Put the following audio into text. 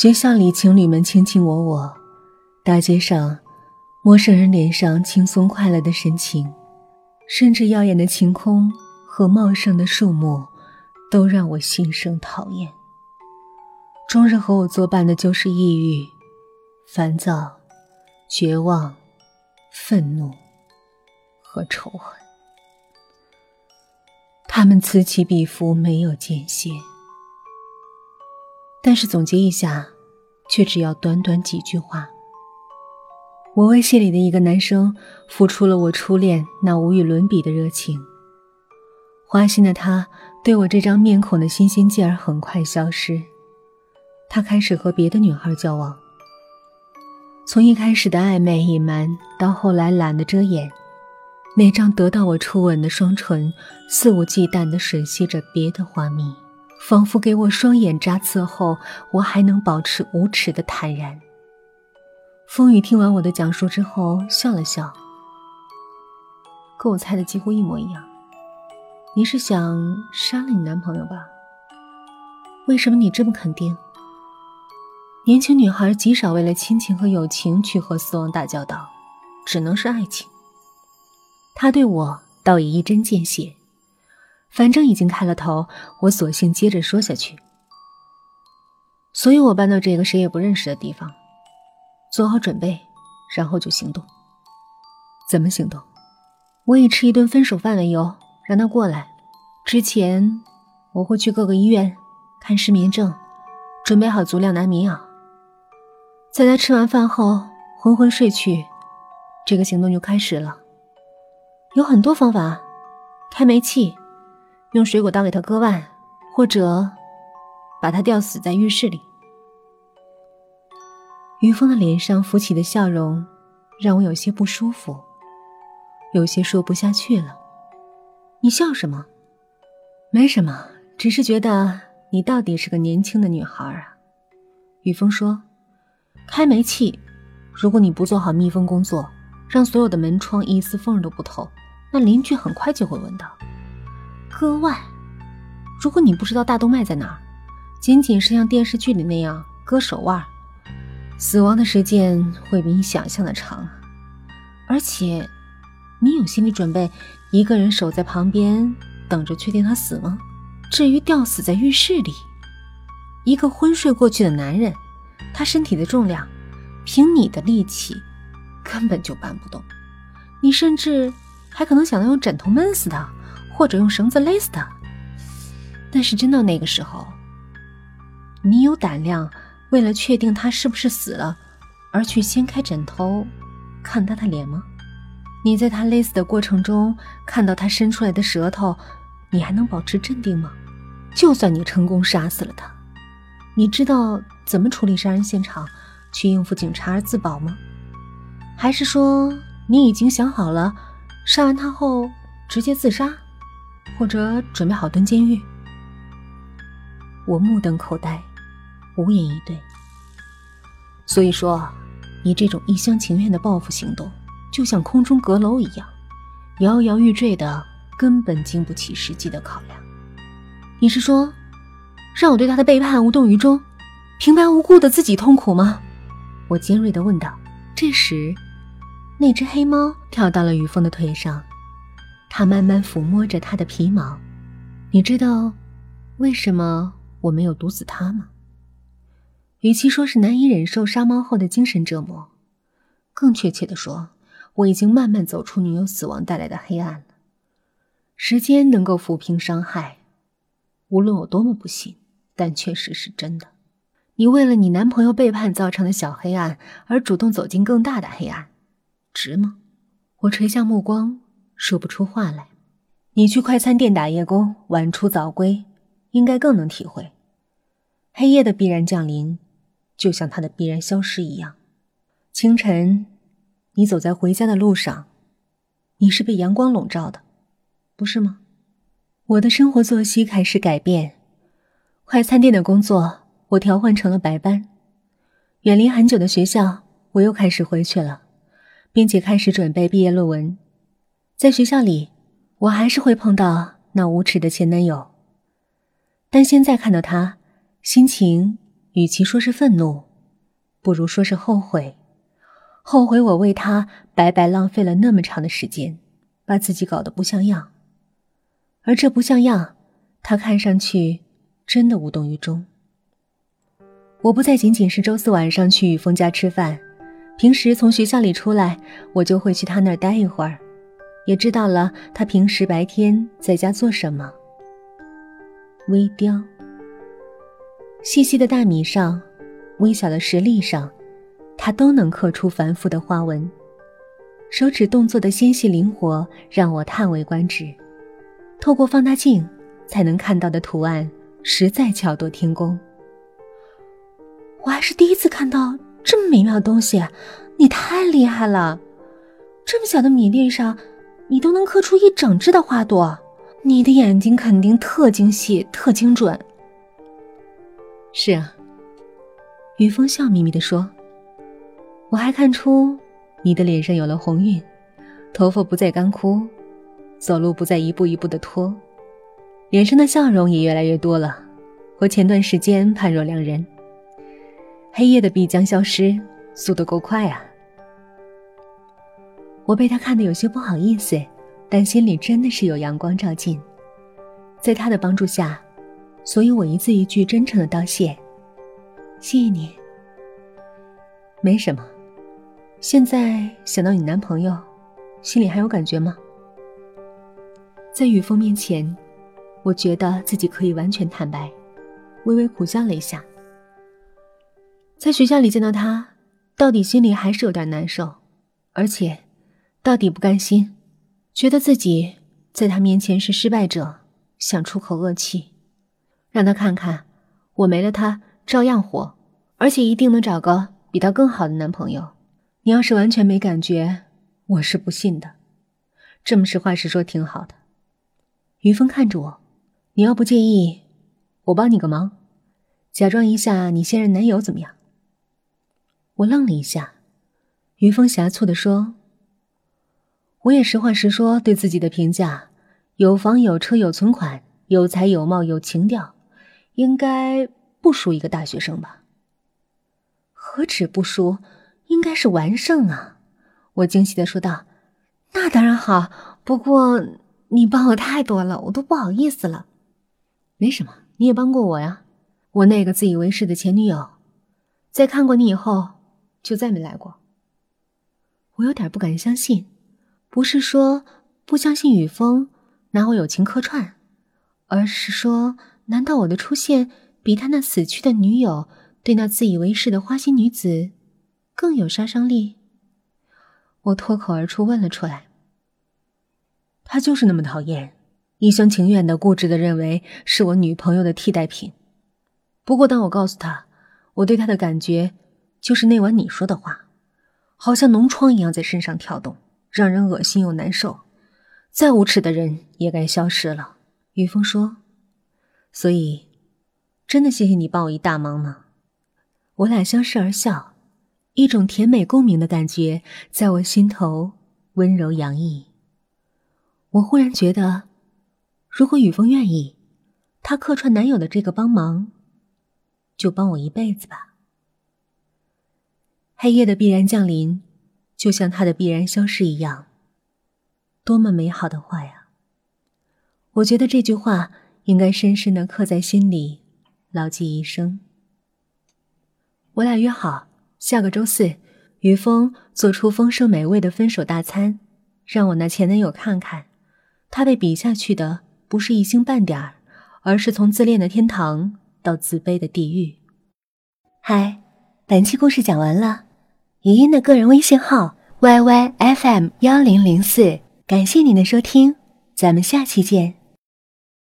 学校里情侣们卿卿我我，大街上陌生人脸上轻松快乐的神情，甚至耀眼的晴空和茂盛的树木，都让我心生讨厌。终日和我作伴的就是抑郁、烦躁、绝望、愤怒和仇恨。他们此起彼伏，没有间歇。但是总结一下，却只要短短几句话。我为戏里的一个男生付出了我初恋那无与伦比的热情。花心的他对我这张面孔的新鲜劲儿很快消失，他开始和别的女孩交往。从一开始的暧昧隐瞒，到后来懒得遮掩，那张得到我初吻的双唇肆无忌惮地吮吸着别的花蜜。仿佛给我双眼扎刺后，我还能保持无耻的坦然。风雨听完我的讲述之后，笑了笑，跟我猜的几乎一模一样。你是想杀了你男朋友吧？为什么你这么肯定？年轻女孩极少为了亲情和友情去和死亡打交道，只能是爱情。他对我倒也一针见血。反正已经开了头，我索性接着说下去。所以我搬到这个谁也不认识的地方，做好准备，然后就行动。怎么行动？我以吃一顿分手饭为由，让他过来。之前我会去各个医院看失眠症，准备好足量的安眠药。在他吃完饭后昏昏睡去，这个行动就开始了。有很多方法，开煤气。用水果刀给他割腕，或者把他吊死在浴室里。于峰的脸上浮起的笑容，让我有些不舒服，有些说不下去了。你笑什么？没什么，只是觉得你到底是个年轻的女孩啊。于峰说：“开煤气，如果你不做好密封工作，让所有的门窗一丝缝都不透，那邻居很快就会闻到。”割腕，如果你不知道大动脉在哪儿，仅仅是像电视剧里那样割手腕，死亡的时间会比你想象的长。而且，你有心理准备一个人守在旁边等着确定他死吗？至于吊死在浴室里，一个昏睡过去的男人，他身体的重量，凭你的力气根本就搬不动。你甚至还可能想到用枕头闷死他。或者用绳子勒死他，但是真到那个时候，你有胆量为了确定他是不是死了，而去掀开枕头看他的脸吗？你在他勒死的过程中看到他伸出来的舌头，你还能保持镇定吗？就算你成功杀死了他，你知道怎么处理杀人现场，去应付警察而自保吗？还是说你已经想好了，杀完他后直接自杀？或者准备好蹲监狱？我目瞪口呆，无言以对。所以说，你这种一厢情愿的报复行动，就像空中阁楼一样，摇摇欲坠的，根本经不起实际的考量。你是说，让我对他的背叛无动于衷，平白无故的自己痛苦吗？我尖锐的问道。这时，那只黑猫跳到了雨峰的腿上。他慢慢抚摸着他的皮毛，你知道为什么我没有毒死他吗？与其说是难以忍受杀猫后的精神折磨，更确切的说，我已经慢慢走出女友死亡带来的黑暗了。时间能够抚平伤害，无论我多么不信，但确实是真的。你为了你男朋友背叛造成的小黑暗而主动走进更大的黑暗，值吗？我垂下目光。说不出话来。你去快餐店打夜工，晚出早归，应该更能体会黑夜的必然降临，就像它的必然消失一样。清晨，你走在回家的路上，你是被阳光笼罩的，不是吗？我的生活作息开始改变，快餐店的工作我调换成了白班，远离很久的学校，我又开始回去了，并且开始准备毕业论文。在学校里，我还是会碰到那无耻的前男友，但现在看到他，心情与其说是愤怒，不如说是后悔。后悔我为他白白浪费了那么长的时间，把自己搞得不像样。而这不像样，他看上去真的无动于衷。我不再仅仅是周四晚上去雨峰家吃饭，平时从学校里出来，我就会去他那儿待一会儿，也知道了他平时白天在家做什么。微雕，细细的大米上，微小的石粒上，他都能刻出繁复的花纹，手指动作的纤细灵活，让我叹为观止。透过放大镜才能看到的图案，实在巧夺天工。我还是第一次看到这么美妙的东西，你太厉害了！这么小的米粒上，你都能刻出一整只的花朵，你的眼睛肯定特精细、特精准。是啊，于峰笑眯眯地说：“我还看出你的脸上有了红晕，头发不再干枯，走路不再一步一步的拖，脸上的笑容也越来越多了，和前段时间判若两人。”黑夜的必将消失，速度够快啊！我被他看得有些不好意思，但心里真的是有阳光照进。在他的帮助下，所以我一字一句真诚的道谢：“谢谢你。”没什么。现在想到你男朋友，心里还有感觉吗？在雨峰面前，我觉得自己可以完全坦白，微微苦笑了一下。在学校里见到他，到底心里还是有点难受，而且，到底不甘心，觉得自己在他面前是失败者，想出口恶气，让他看看，我没了他照样活，而且一定能找个比他更好的男朋友。你要是完全没感觉，我是不信的。这么实话实说挺好的。于峰看着我，你要不介意，我帮你个忙，假装一下你现任男友怎么样？我愣了一下，于峰狭促的说：“我也实话实说对自己的评价，有房有车有存款，有才有貌有情调，应该不输一个大学生吧？何止不输，应该是完胜啊！”我惊喜的说道：“那当然好，不过你帮我太多了，我都不好意思了。没什么，你也帮过我呀。我那个自以为是的前女友，在看过你以后。”就再没来过。我有点不敢相信，不是说不相信雨峰拿我友情客串，而是说，难道我的出现比他那死去的女友对那自以为是的花心女子更有杀伤力？我脱口而出问了出来。他就是那么讨厌，一厢情愿的、固执的认为是我女朋友的替代品。不过，当我告诉他我对他的感觉，就是那晚你说的话，好像脓疮一样在身上跳动，让人恶心又难受。再无耻的人也该消失了。雨峰说：“所以，真的谢谢你帮我一大忙呢。”我俩相视而笑，一种甜美共鸣的感觉在我心头温柔洋溢。我忽然觉得，如果雨峰愿意，他客串男友的这个帮忙，就帮我一辈子吧。黑夜的必然降临，就像它的必然消失一样。多么美好的话呀！我觉得这句话应该深深的刻在心里，牢记一生。我俩约好下个周四，于峰做出丰盛美味的分手大餐，让我那前男友看看，他被比下去的不是一星半点儿，而是从自恋的天堂到自卑的地狱。嗨，本期故事讲完了。语音的个人微信号 yyfm 幺零零四，感谢您的收听，咱们下期见。